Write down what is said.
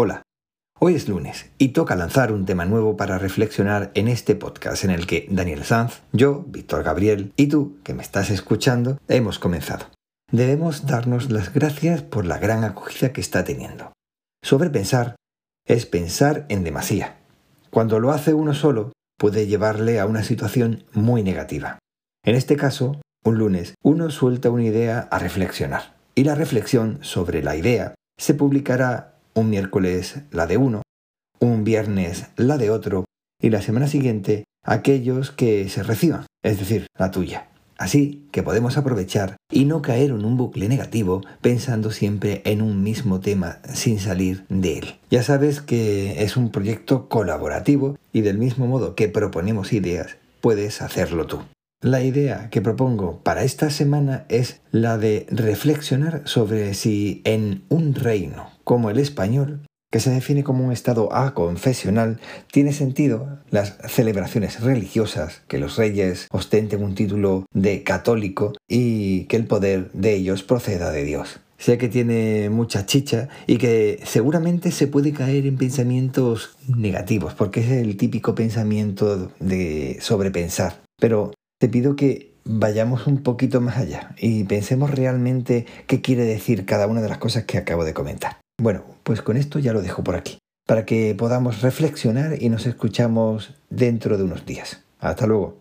Hola, hoy es lunes y toca lanzar un tema nuevo para reflexionar en este podcast en el que Daniel Sanz, yo, Víctor Gabriel y tú, que me estás escuchando, hemos comenzado. Debemos darnos las gracias por la gran acogida que está teniendo. Sobrepensar es pensar en demasía. Cuando lo hace uno solo, puede llevarle a una situación muy negativa. En este caso, un lunes, uno suelta una idea a reflexionar y la reflexión sobre la idea se publicará un miércoles la de uno, un viernes la de otro y la semana siguiente aquellos que se reciban, es decir, la tuya. Así que podemos aprovechar y no caer en un bucle negativo pensando siempre en un mismo tema sin salir de él. Ya sabes que es un proyecto colaborativo y del mismo modo que proponemos ideas, puedes hacerlo tú. La idea que propongo para esta semana es la de reflexionar sobre si en un reino como el español, que se define como un estado aconfesional, tiene sentido las celebraciones religiosas, que los reyes ostenten un título de católico y que el poder de ellos proceda de Dios. Sé que tiene mucha chicha y que seguramente se puede caer en pensamientos negativos, porque es el típico pensamiento de sobrepensar. Pero te pido que vayamos un poquito más allá y pensemos realmente qué quiere decir cada una de las cosas que acabo de comentar. Bueno, pues con esto ya lo dejo por aquí, para que podamos reflexionar y nos escuchamos dentro de unos días. Hasta luego.